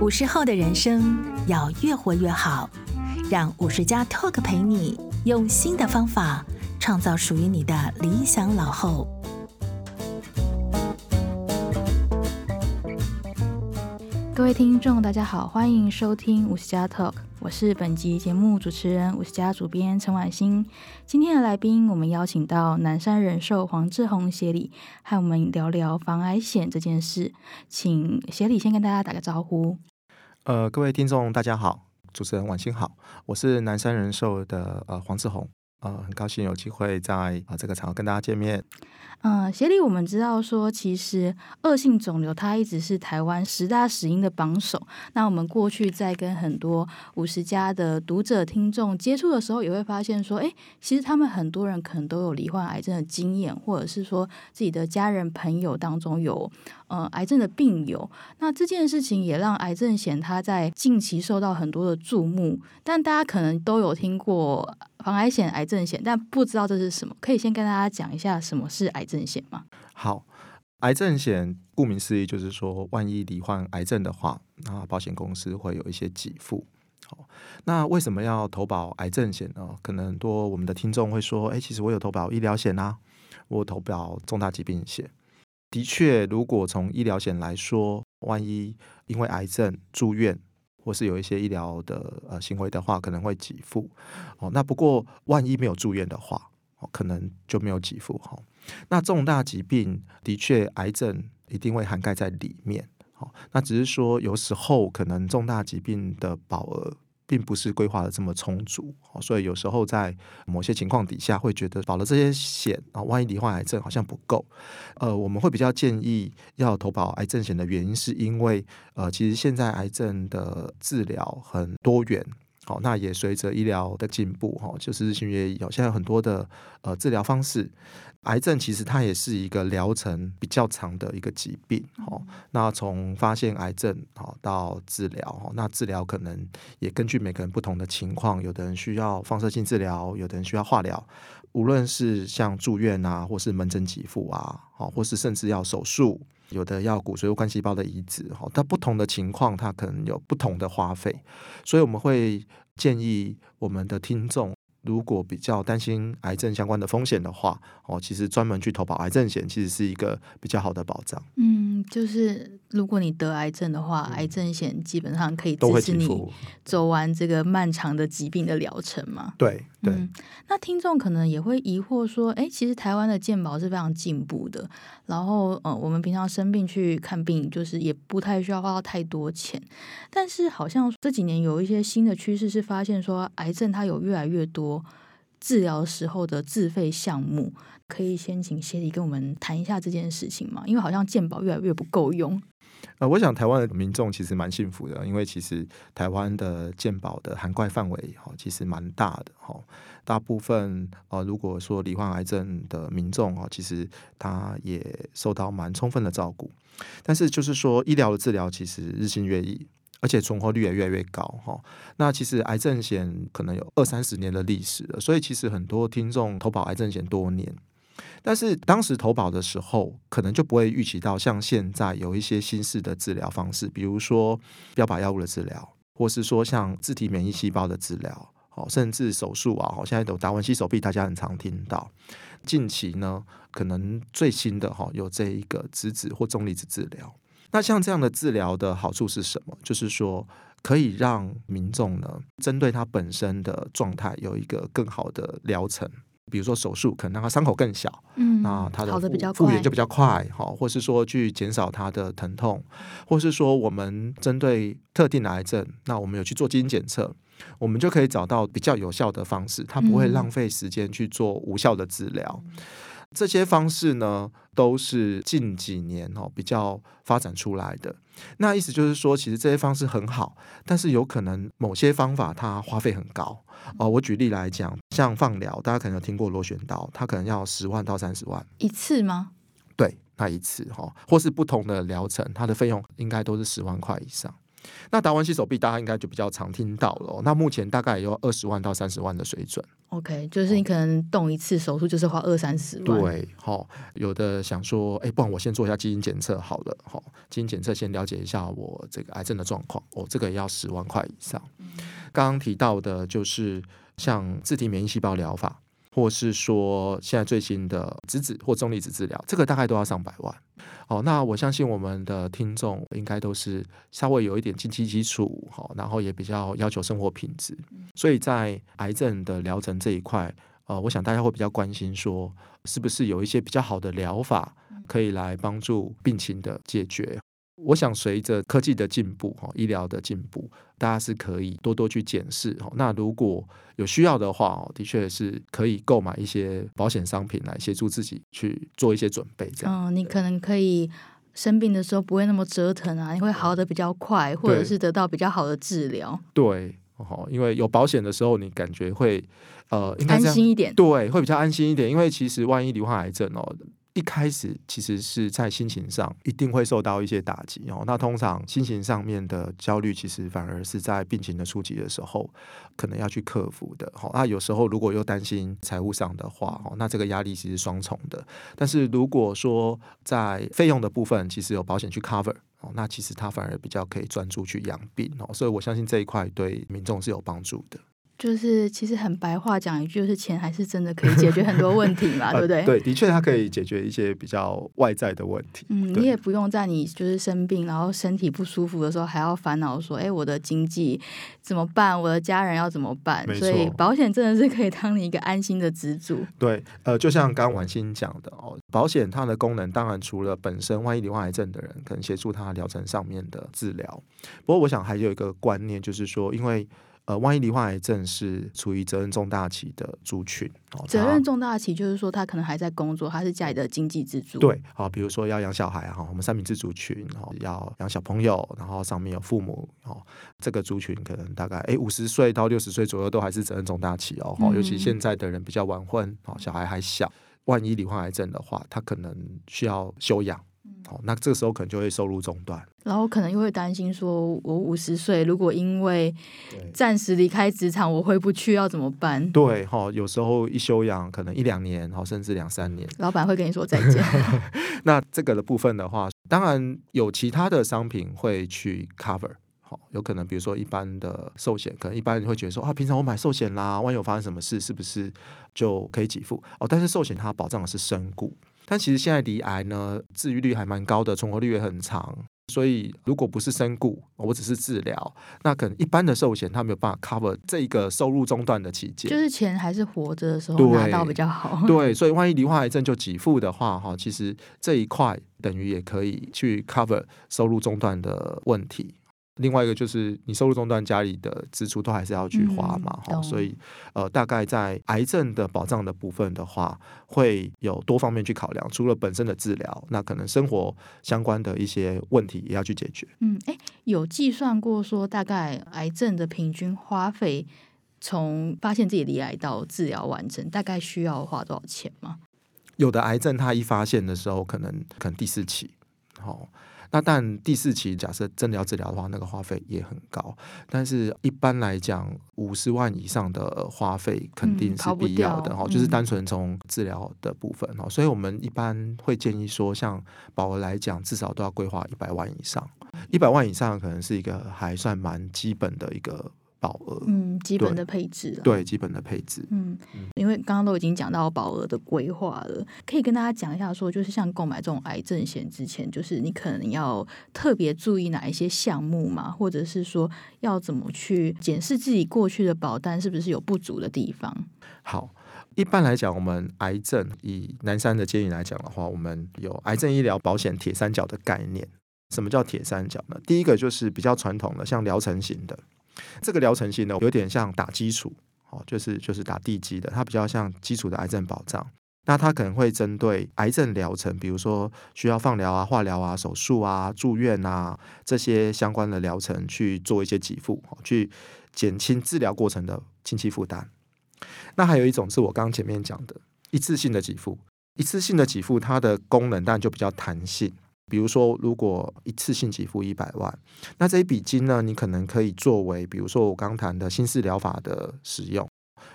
五十后的人生要越活越好，让五十加 Talk 陪你用新的方法创造属于你的理想老后。各位听众，大家好，欢迎收听五十家 Talk。我是本集节目主持人，五十家主编陈婉欣。今天的来宾，我们邀请到南山人寿黄志宏协理，和我们聊聊防癌险这件事。请协理先跟大家打个招呼。呃，各位听众，大家好，主持人婉欣好，我是南山人寿的呃黄志宏，呃，很高兴有机会在啊、呃、这个场合跟大家见面。嗯，协理，我们知道说，其实恶性肿瘤它一直是台湾十大死因的榜首。那我们过去在跟很多五十家的读者听众接触的时候，也会发现说，哎，其实他们很多人可能都有罹患癌症的经验，或者是说自己的家人朋友当中有呃癌症的病友。那这件事情也让癌症险它在近期受到很多的注目。但大家可能都有听过。防癌险、癌症险，但不知道这是什么，可以先跟大家讲一下什么是癌症险吗？好，癌症险顾名思义就是说，万一罹患癌症的话，那保险公司会有一些给付。好，那为什么要投保癌症险呢？可能多我们的听众会说，哎，其实我有投保医疗险啊，我投保重大疾病险。的确，如果从医疗险来说，万一因为癌症住院。或是有一些医疗的呃行为的话，可能会给付哦。那不过万一没有住院的话，哦，可能就没有给付哈。那重大疾病的确，癌症一定会涵盖在里面。好，那只是说有时候可能重大疾病的保额。并不是规划的这么充足，所以有时候在某些情况底下，会觉得保了这些险啊，万一罹患癌症好像不够。呃，我们会比较建议要投保癌症险的原因，是因为呃，其实现在癌症的治疗很多元。好，那也随着医疗的进步，哈，就是日新月异。现在很多的呃治疗方式，癌症其实它也是一个疗程比较长的一个疾病，哦。那从发现癌症好到治疗，哦，那治疗可能也根据每个人不同的情况，有的人需要放射性治疗，有的人需要化疗。无论是像住院啊，或是门诊给付啊，好，或是甚至要手术。有的要骨髓或干细胞的移植，哈，它不同的情况，它可能有不同的花费，所以我们会建议我们的听众，如果比较担心癌症相关的风险的话，哦，其实专门去投保癌症险，其实是一个比较好的保障。嗯，就是如果你得癌症的话，癌症险基本上可以支持你走完这个漫长的疾病的疗程嘛？对对、嗯。那听众可能也会疑惑说，哎，其实台湾的健保是非常进步的，然后呃，我们平常生病去看病，就是也不太需要花到太多钱，但是好像这几年有一些新的趋势是发现说，癌症它有越来越多。治疗时候的自费项目，可以先请协理跟我们谈一下这件事情吗？因为好像健保越来越不够用。呃，我想台湾的民众其实蛮幸福的，因为其实台湾的健保的涵盖范围哈，其实蛮大的哈。大部分呃，如果说罹患癌症的民众啊，其实他也受到蛮充分的照顾。但是就是说，医疗的治疗其实日新月异。而且存活率也越来越高哈。那其实癌症险可能有二三十年的历史了，所以其实很多听众投保癌症险多年，但是当时投保的时候，可能就不会预期到像现在有一些新式的治疗方式，比如说标靶药物的治疗，或是说像自体免疫细胞的治疗，哦，甚至手术啊，现在有达文西手臂，大家很常听到。近期呢，可能最新的哈有这一个质子或重离子治疗。那像这样的治疗的好处是什么？就是说可以让民众呢，针对他本身的状态有一个更好的疗程。比如说手术，可能让他伤口更小，嗯，那他的复原就比较快，哈，或是说去减少他的疼痛，或是说我们针对特定的癌症，那我们有去做基因检测，我们就可以找到比较有效的方式，它不会浪费时间去做无效的治疗。嗯这些方式呢，都是近几年哦比较发展出来的。那意思就是说，其实这些方式很好，但是有可能某些方法它花费很高哦。我举例来讲，像放疗，大家可能有听过螺旋刀，它可能要十万到三十万一次吗？对，那一次哈，或是不同的疗程，它的费用应该都是十万块以上。那达文西手臂大家应该就比较常听到了，那目前大概也有二十万到三十万的水准。OK，就是你可能动一次手术就是花二三十万。对，好，有的想说，哎，不然我先做一下基因检测好了，好，基因检测先了解一下我这个癌症的状况，哦，这个也要十万块以上。刚刚提到的就是像自体免疫细胞疗法。或是说现在最新的质子或重粒子治疗，这个大概都要上百万。好，那我相信我们的听众应该都是稍微有一点经济基础，好，然后也比较要求生活品质，所以在癌症的疗程这一块，呃，我想大家会比较关心说，是不是有一些比较好的疗法可以来帮助病情的解决。我想随着科技的进步，哈，医疗的进步，大家是可以多多去检视。那如果有需要的话，哦的确是可以购买一些保险商品来协助自己去做一些准备。这样，嗯，你可能可以生病的时候不会那么折腾啊，你会好的比较快，或者是得到比较好的治疗。对，哦，因为有保险的时候，你感觉会呃，应该安心一点。对，会比较安心一点，因为其实万一罹患癌症哦。一开始其实是在心情上一定会受到一些打击哦。那通常心情上面的焦虑，其实反而是在病情的初期的时候可能要去克服的。好，那有时候如果又担心财务上的话，哦，那这个压力其实双重的。但是如果说在费用的部分，其实有保险去 cover 哦，那其实他反而比较可以专注去养病哦。所以我相信这一块对民众是有帮助的。就是其实很白话讲一句，就是钱还是真的可以解决很多问题嘛，对不对？对，的确它可以解决一些比较外在的问题。嗯，你也不用在你就是生病，然后身体不舒服的时候，还要烦恼说，哎，我的经济怎么办？我的家人要怎么办？所以保险真的是可以当你一个安心的支柱。对，呃，就像刚刚婉欣讲的哦，保险它的功能当然除了本身万一罹患癌症的人，可能协助他疗程上面的治疗。不过我想还有一个观念，就是说，因为呃，万一罹患癌症是处于责任重大期的族群，哦责任重大期就是说他可能还在工作，他是家里的经济支柱。对，好，比如说要养小孩哈，我们三明治族群，然后要养小朋友，然后上面有父母，哦，这个族群可能大概哎五十岁到六十岁左右都还是责任重大期哦，尤其现在的人比较晚婚，哦，小孩还小，万一罹患癌症的话，他可能需要休养。好，那这个时候可能就会收入中断，然后可能又会担心说，我五十岁如果因为暂时离开职场，我回不去要怎么办？对，哈，有时候一休养可能一两年，哈，甚至两三年，老板会跟你说再见。那这个的部分的话，当然有其他的商品会去 cover，好，有可能比如说一般的寿险，可能一般人会觉得说啊，平常我买寿险啦，万一有发生什么事，是不是就可以给付？哦，但是寿险它保障的是身故。但其实现在离癌呢，治愈率还蛮高的，存活率也很长。所以如果不是身故，我只是治疗，那可能一般的寿险它没有办法 cover 这一个收入中断的期间，就是钱还是活着的时候拿到比较好。对，所以万一罹患癌症就给付的话，哈，其实这一块等于也可以去 cover 收入中断的问题。另外一个就是你收入中断，家里的支出都还是要去花嘛，哈、嗯，所以呃，大概在癌症的保障的部分的话，会有多方面去考量，除了本身的治疗，那可能生活相关的一些问题也要去解决。嗯，哎，有计算过说大概癌症的平均花费，从发现自己罹癌到治疗完成，大概需要花多少钱吗？有的癌症它一发现的时候，可能可能第四期，好。那但第四期假设真的要治疗的话，那个花费也很高。但是一般来讲，五十万以上的花费肯定是必要的哈、嗯，就是单纯从治疗的部分哈、嗯。所以我们一般会建议说，像保额来讲，至少都要规划一百万以上。一百万以上可能是一个还算蛮基本的一个。保额，嗯，基本的配置，对，基本的配置，嗯，因为刚刚都已经讲到保额的规划了，可以跟大家讲一下，说就是像购买这种癌症险之前，就是你可能要特别注意哪一些项目嘛，或者是说要怎么去检视自己过去的保单是不是有不足的地方。好，一般来讲，我们癌症以南山的建议来讲的话，我们有癌症医疗保险铁三角的概念。什么叫铁三角呢？第一个就是比较传统的，像疗程型的。这个疗程型呢，有点像打基础，哦，就是就是打地基的，它比较像基础的癌症保障。那它可能会针对癌症疗程，比如说需要放疗啊、化疗啊、手术啊、住院啊这些相关的疗程去做一些给付，去减轻治疗过程的经济负担。那还有一种是我刚刚前面讲的一次性的给付，一次性的给付它的功能当然就比较弹性。比如说，如果一次性给付一百万，那这一笔金呢，你可能可以作为，比如说我刚谈的新式疗法的使用，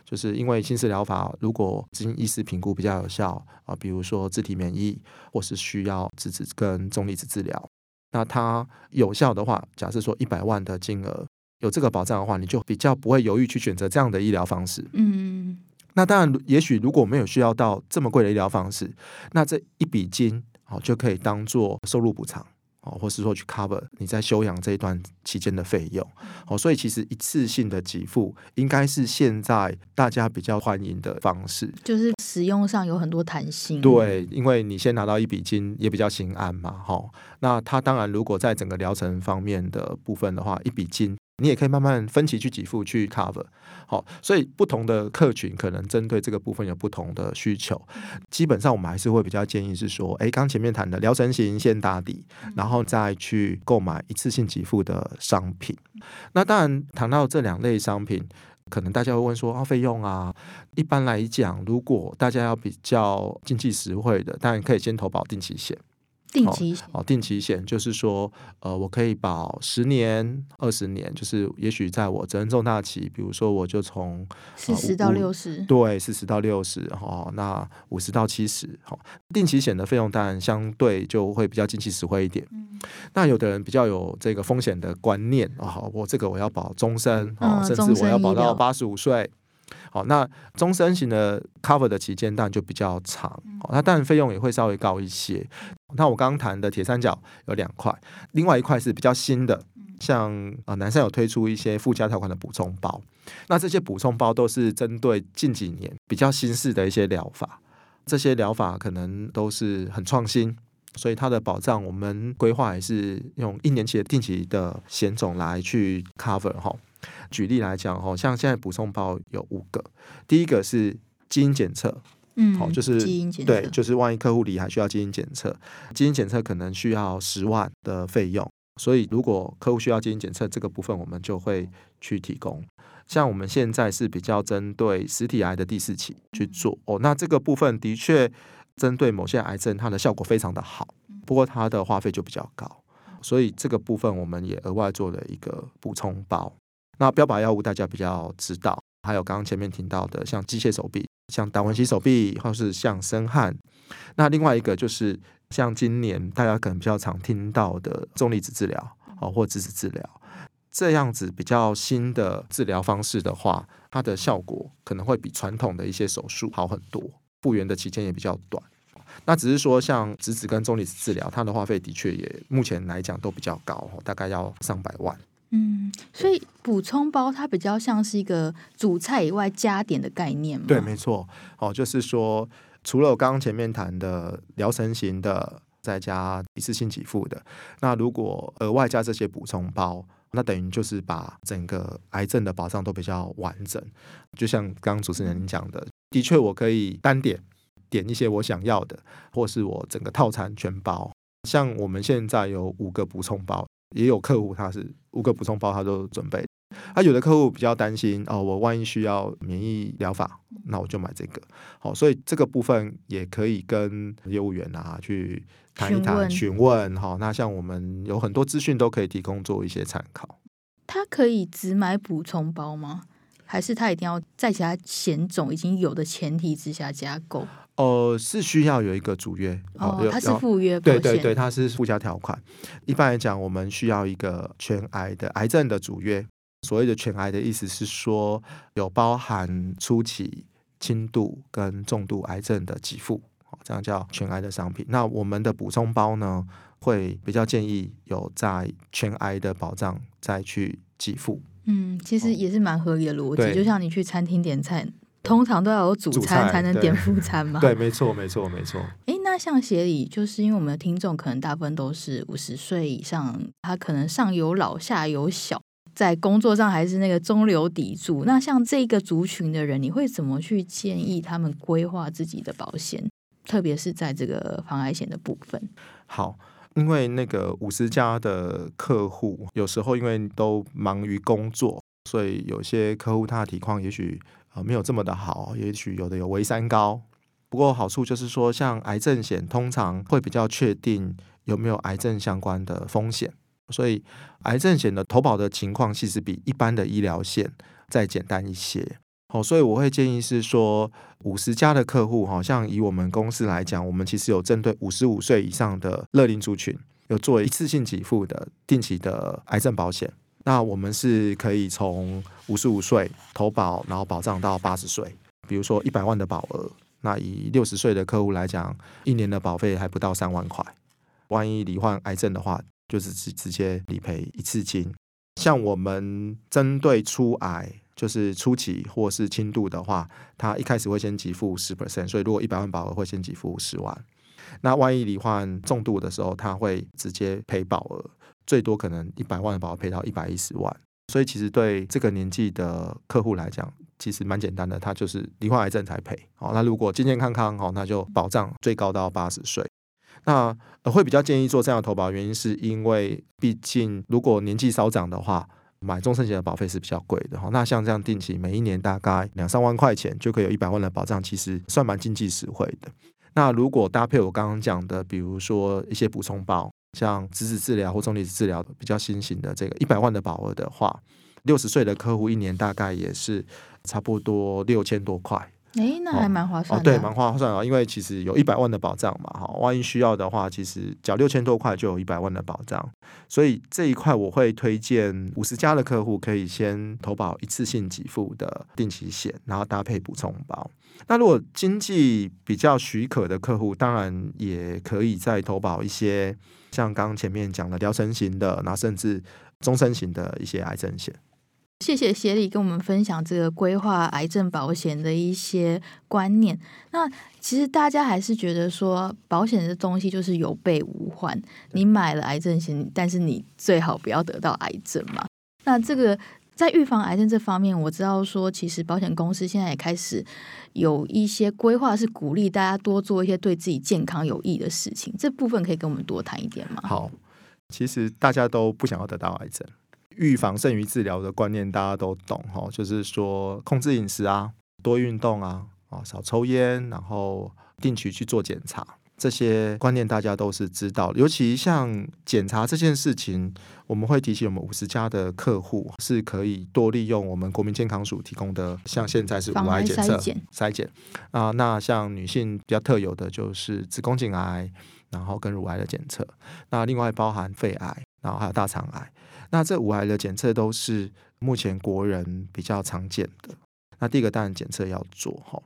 就是因为新式疗法如果经医师评估比较有效啊，比如说自体免疫或是需要质子跟重离子治疗，那它有效的话，假设说一百万的金额有这个保障的话，你就比较不会犹豫去选择这样的医疗方式。嗯，那当然，也许如果没有需要到这么贵的医疗方式，那这一笔金。好，就可以当做收入补偿，哦，或是说去 cover 你在休养这一段期间的费用，哦，所以其实一次性的给付应该是现在大家比较欢迎的方式，就是使用上有很多弹性。对，因为你先拿到一笔金也比较心安嘛，哈。那它当然如果在整个疗程方面的部分的话，一笔金。你也可以慢慢分期去给付去 cover，好，所以不同的客群可能针对这个部分有不同的需求。基本上我们还是会比较建议是说，诶，刚前面谈的疗程型先打底，然后再去购买一次性给付的商品。那当然谈到这两类商品，可能大家会问说啊，费用啊，一般来讲，如果大家要比较经济实惠的，当然可以先投保定期险。定期哦，定期险就是说，呃，我可以保十年、二十年，就是也许在我责任重大期，比如说我就从四十到六十，对，四十到六十，哈，那五十到七十，好，定期险的费用当然相对就会比较经济实惠一点。嗯，那有的人比较有这个风险的观念，哦，我这个我要保终身，哦，甚至我要保到八十五岁。好，那终身型的 cover 的期间当然就比较长，好，那当然费用也会稍微高一些。那我刚刚谈的铁三角有两块，另外一块是比较新的，像呃南山有推出一些附加条款的补充包，那这些补充包都是针对近几年比较新式的一些疗法，这些疗法可能都是很创新，所以它的保障我们规划也是用一年期的定期的险种来去 cover 哈。举例来讲，哈，像现在补充包有五个，第一个是基因检测，嗯，好，就是基因检测，对，就是万一客户里还需要基因检测，基因检测可能需要十万的费用，所以如果客户需要基因检测这个部分，我们就会去提供。像我们现在是比较针对实体癌的第四期去做，哦，那这个部分的确针对某些癌症，它的效果非常的好，不过它的花费就比较高，所以这个部分我们也额外做了一个补充包。那标靶药物大家比较知道，还有刚刚前面提到的，像机械手臂，像达文西手臂，或是像申汉。那另外一个就是像今年大家可能比较常听到的重离子治疗，哦，或质子治疗，这样子比较新的治疗方式的话，它的效果可能会比传统的一些手术好很多，复原的期间也比较短。那只是说像质子跟重离子治疗，它的花费的确也目前来讲都比较高，大概要上百万。嗯，所以补充包它比较像是一个主菜以外加点的概念嘛？对，没错。哦，就是说，除了我刚刚前面谈的疗程型的，再加一次性给付的，那如果额外加这些补充包，那等于就是把整个癌症的保障都比较完整。就像刚刚主持人讲的，的确我可以单点点一些我想要的，或是我整个套餐全包。像我们现在有五个补充包。也有客户他是五个补充包，他都准备。他有的客户比较担心哦，我万一需要免疫疗法，那我就买这个。好，所以这个部分也可以跟业务员啊去谈一谈询问。好，那像我们有很多资讯都可以提供做一些参考。他可以只买补充包吗？还是他一定要在其他险种已经有的前提之下加购？呃，是需要有一个主约哦，它是附约，对对对，它是附加条款。一般来讲，我们需要一个全癌的癌症的主约。所谓的全癌的意思是说，有包含初期、轻度跟重度癌症的给付，这样叫全癌的商品。那我们的补充包呢，会比较建议有在全癌的保障再去给付。嗯，其实也是蛮合理的逻辑，就像你去餐厅点菜，通常都要有主餐才能点副餐嘛。对，没错，没错，没错。哎，那像协理，就是因为我们的听众可能大部分都是五十岁以上，他可能上有老下有小，在工作上还是那个中流砥柱。那像这个族群的人，你会怎么去建议他们规划自己的保险，特别是在这个防癌险的部分？好。因为那个五十家的客户，有时候因为都忙于工作，所以有些客户他的体况也许呃没有这么的好，也许有的有微三高，不过好处就是说，像癌症险通常会比较确定有没有癌症相关的风险，所以癌症险的投保的情况其实比一般的医疗险再简单一些。好，所以我会建议是说，五十家的客户，好像以我们公司来讲，我们其实有针对五十五岁以上的乐龄族群，有做一次性给付的定期的癌症保险。那我们是可以从五十五岁投保，然后保障到八十岁。比如说一百万的保额，那以六十岁的客户来讲，一年的保费还不到三万块。万一罹患癌症的话，就是直直接理赔一次金。像我们针对初癌。就是初期或是轻度的话，他一开始会先给付十 percent，所以如果一百万保额会先给付十万。那万一罹患重度的时候，他会直接赔保额，最多可能一百万的保额赔到一百一十万。所以其实对这个年纪的客户来讲，其实蛮简单的，他就是罹患癌症才赔。好，那如果健健康康，好，那就保障最高到八十岁。那会比较建议做这样的投保，原因是因为毕竟如果年纪稍长的话。买终身险的保费是比较贵的哈，那像这样定期每一年大概两三万块钱就可以有一百万的保障，其实算蛮经济实惠的。那如果搭配我刚刚讲的，比如说一些补充包，像质子治疗或重离子治疗比较新型的这个一百万的保额的话，六十岁的客户一年大概也是差不多六千多块。诶，那还蛮划算的。哦哦，对，蛮划算啊，因为其实有一百万的保障嘛，哈，万一需要的话，其实缴六千多块就有一百万的保障，所以这一块我会推荐五十加的客户可以先投保一次性给付的定期险，然后搭配补充保。那如果经济比较许可的客户，当然也可以再投保一些像刚刚前面讲的疗程型的，然后甚至终身型的一些癌症险。谢谢协理跟我们分享这个规划癌症保险的一些观念。那其实大家还是觉得说，保险的东西就是有备无患。你买了癌症险，但是你最好不要得到癌症嘛。那这个在预防癌症这方面，我知道说，其实保险公司现在也开始有一些规划，是鼓励大家多做一些对自己健康有益的事情。这部分可以跟我们多谈一点吗？好，其实大家都不想要得到癌症。预防胜于治疗的观念大家都懂哈，就是说控制饮食啊，多运动啊，啊少抽烟，然后定期去做检查，这些观念大家都是知道。尤其像检查这件事情，我们会提醒我们五十家的客户是可以多利用我们国民健康署提供的，像现在是五癌检测筛检啊，那像女性比较特有的就是子宫颈癌，然后跟乳癌的检测，那另外包含肺癌，然后还有大肠癌。那这五癌的检测都是目前国人比较常见的。那第一个当然检测要做哈。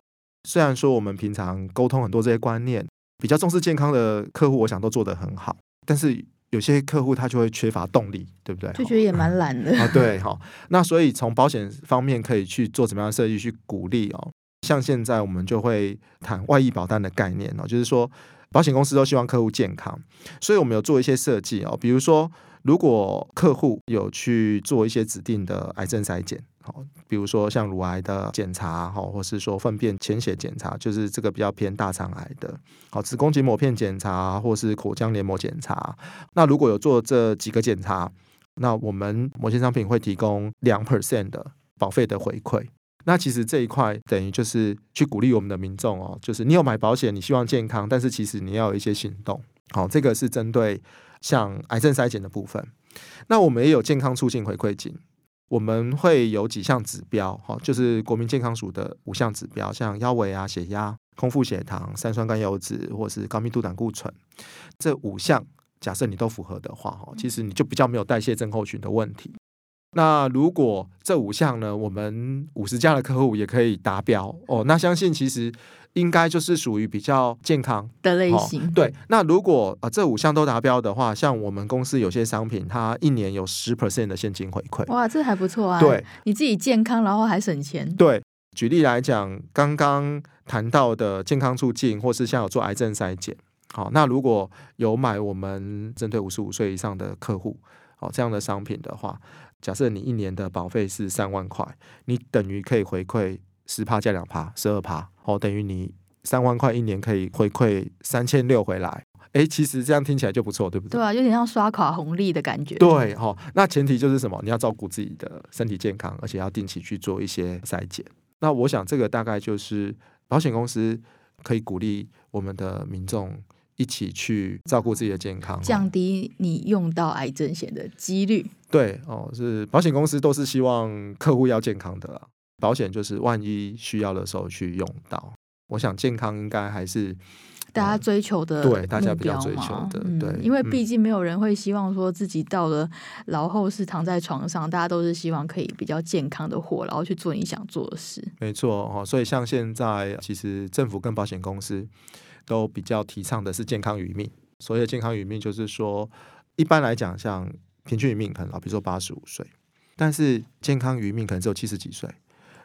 虽然说我们平常沟通很多这些观念，比较重视健康的客户，我想都做得很好。但是有些客户他就会缺乏动力，对不对？就觉得也蛮懒的啊。对哈。那所以从保险方面可以去做怎么样的设计去鼓励哦。像现在我们就会谈外溢保单的概念哦，就是说保险公司都希望客户健康，所以我们有做一些设计哦，比如说。如果客户有去做一些指定的癌症筛检，好，比如说像乳癌的检查，好，或是说粪便潜血检查，就是这个比较偏大肠癌的，好，子宫颈膜片检查，或是口腔黏膜检查。那如果有做这几个检查，那我们某些商品会提供两 percent 的保费的回馈。那其实这一块等于就是去鼓励我们的民众哦，就是你有买保险，你希望健康，但是其实你要有一些行动。好，这个是针对。像癌症筛检的部分，那我们也有健康促进回馈金，我们会有几项指标，哈，就是国民健康署的五项指标，像腰围啊、血压、空腹血糖、三酸甘油脂或是高密度胆固醇，这五项假设你都符合的话，哈，其实你就比较没有代谢症候群的问题。那如果这五项呢，我们五十家的客户也可以达标哦，那相信其实。应该就是属于比较健康的类型。哦。对，那如果呃这五项都达标的话，像我们公司有些商品，它一年有十 percent 的现金回馈。哇，这还不错啊！对，你自己健康，然后还省钱。对，举例来讲，刚刚谈到的健康促进，或是像有做癌症筛检，好，那如果有买我们针对五十五岁以上的客户，好这样的商品的话，假设你一年的保费是三万块，你等于可以回馈。十趴加两趴，十二趴，哦，等于你三万块一年可以回馈三千六回来，诶，其实这样听起来就不错，对不对？对啊，有点像刷卡红利的感觉。对，哈、哦，那前提就是什么？你要照顾自己的身体健康，而且要定期去做一些筛检。那我想这个大概就是保险公司可以鼓励我们的民众一起去照顾自己的健康，降低你用到癌症险的几率。对哦，是保险公司都是希望客户要健康的啦，保险就是万一需要的时候去用到。我想健康应该还是。大家追求的、嗯、对，大家比较追求的，嗯、对，因为毕竟没有人会希望说自己到了老后是躺在床上，大家都是希望可以比较健康的活，然后去做你想做的事。没错哦，所以像现在，其实政府跟保险公司都比较提倡的是健康余命。所谓的健康余命，就是说一般来讲，像平均余命可能比如说八十五岁，但是健康余命可能只有七十几岁，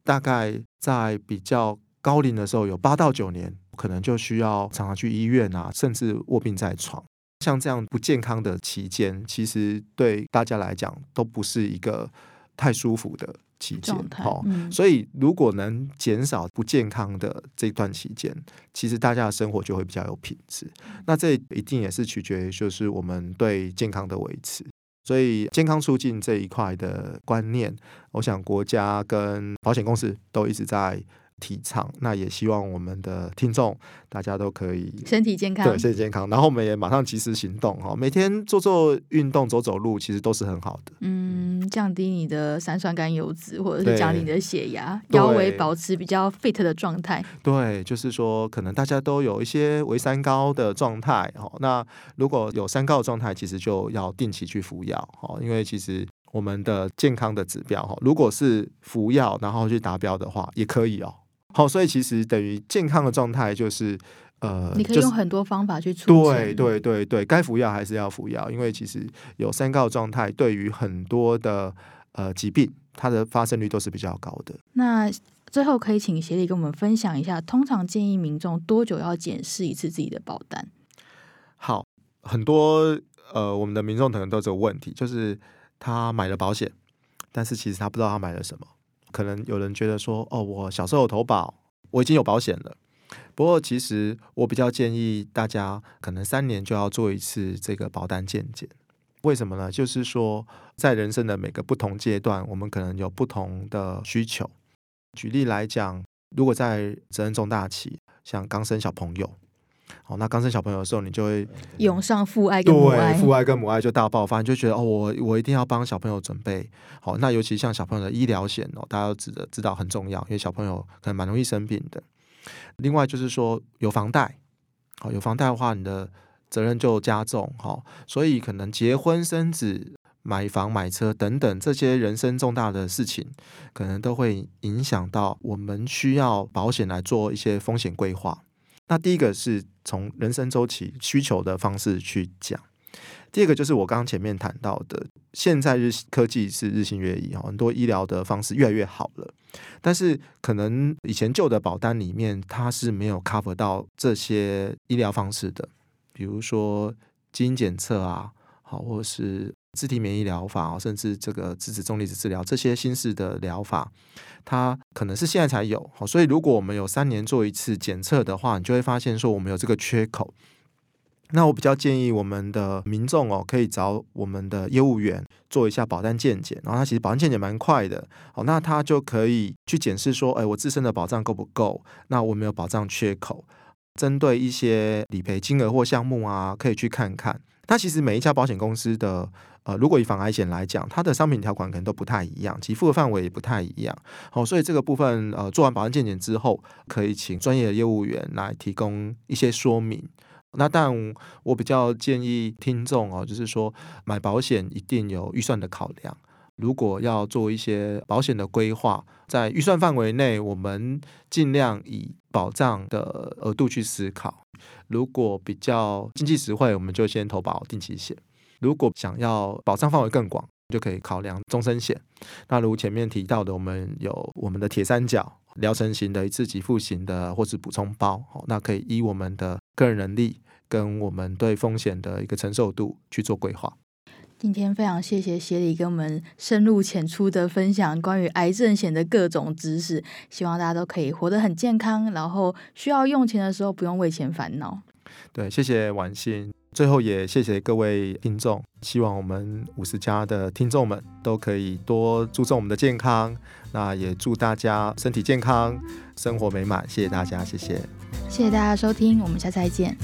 大概在比较高龄的时候有八到九年。可能就需要常常去医院啊，甚至卧病在床。像这样不健康的期间，其实对大家来讲都不是一个太舒服的期间。好、嗯，所以如果能减少不健康的这段期间，其实大家的生活就会比较有品质。那这一定也是取决于就是我们对健康的维持。所以健康促进这一块的观念，我想国家跟保险公司都一直在。提倡，那也希望我们的听众大家都可以身体健康，对，身体健康。然后我们也马上及时行动哈，每天做做运动，走走路，其实都是很好的。嗯，降低你的三酸甘油脂，或者是降低你的血压，腰围保持比较 fit 的状态。对，就是说，可能大家都有一些微三高的状态哦。那如果有三高的状态，其实就要定期去服药哦，因为其实我们的健康的指标哈，如果是服药然后去达标的话，也可以哦。好，所以其实等于健康的状态就是，呃，你可以用很多方法去处理。对对对对，该服药还是要服药，因为其实有三高状态，对于很多的呃疾病，它的发生率都是比较高的。那最后可以请协理跟我们分享一下，通常建议民众多久要检视一次自己的保单？好，很多呃，我们的民众可能都有这个问题，就是他买了保险，但是其实他不知道他买了什么。可能有人觉得说，哦，我小时候有投保，我已经有保险了。不过，其实我比较建议大家，可能三年就要做一次这个保单健检。为什么呢？就是说，在人生的每个不同阶段，我们可能有不同的需求。举例来讲，如果在责任重大期，像刚生小朋友。哦，那刚生小朋友的时候，你就会涌上父爱跟母爱，对，父爱跟母爱就大爆发，你就觉得哦，我我一定要帮小朋友准备好。那尤其像小朋友的医疗险哦，大家都知道知道很重要，因为小朋友可能蛮容易生病的。另外就是说有房贷，好，有房贷的话，你的责任就加重，好，所以可能结婚生子、买房买车等等这些人生重大的事情，可能都会影响到我们需要保险来做一些风险规划。那第一个是从人生周期需求的方式去讲，第二个就是我刚刚前面谈到的，现在日科技是日新月异，很多医疗的方式越来越好了，但是可能以前旧的保单里面它是没有 cover 到这些医疗方式的，比如说基因检测啊，好，或是。自体免疫疗法啊甚至这个质子重离子治疗，这些新式的疗法，它可能是现在才有。所以如果我们有三年做一次检测的话，你就会发现说我们有这个缺口。那我比较建议我们的民众哦，可以找我们的业务员做一下保单健检，然后他其实保单健检蛮快的。好，那他就可以去检视说，哎，我自身的保障够不够？那我没有保障缺口，针对一些理赔金额或项目啊，可以去看看。他其实每一家保险公司的，呃，如果以防癌险来讲，它的商品条款可能都不太一样，给付的范围也不太一样。好，所以这个部分，呃，做完保单健检之后，可以请专业的业务员来提供一些说明。那但我比较建议听众哦，就是说买保险一定有预算的考量。如果要做一些保险的规划，在预算范围内，我们尽量以保障的额度去思考。如果比较经济实惠，我们就先投保定期险；如果想要保障范围更广，就可以考量终身险。那如前面提到的，我们有我们的铁三角疗程型的、一次给付型的，或是补充包，那可以依我们的个人能力跟我们对风险的一个承受度去做规划。今天非常谢谢协理跟我们深入浅出的分享关于癌症险的各种知识，希望大家都可以活得很健康，然后需要用钱的时候不用为钱烦恼。对，谢谢婉欣。最后也谢谢各位听众，希望我们五十家的听众们都可以多注重我们的健康。那也祝大家身体健康，生活美满。谢谢大家，谢谢。谢谢大家收听我们下次再见。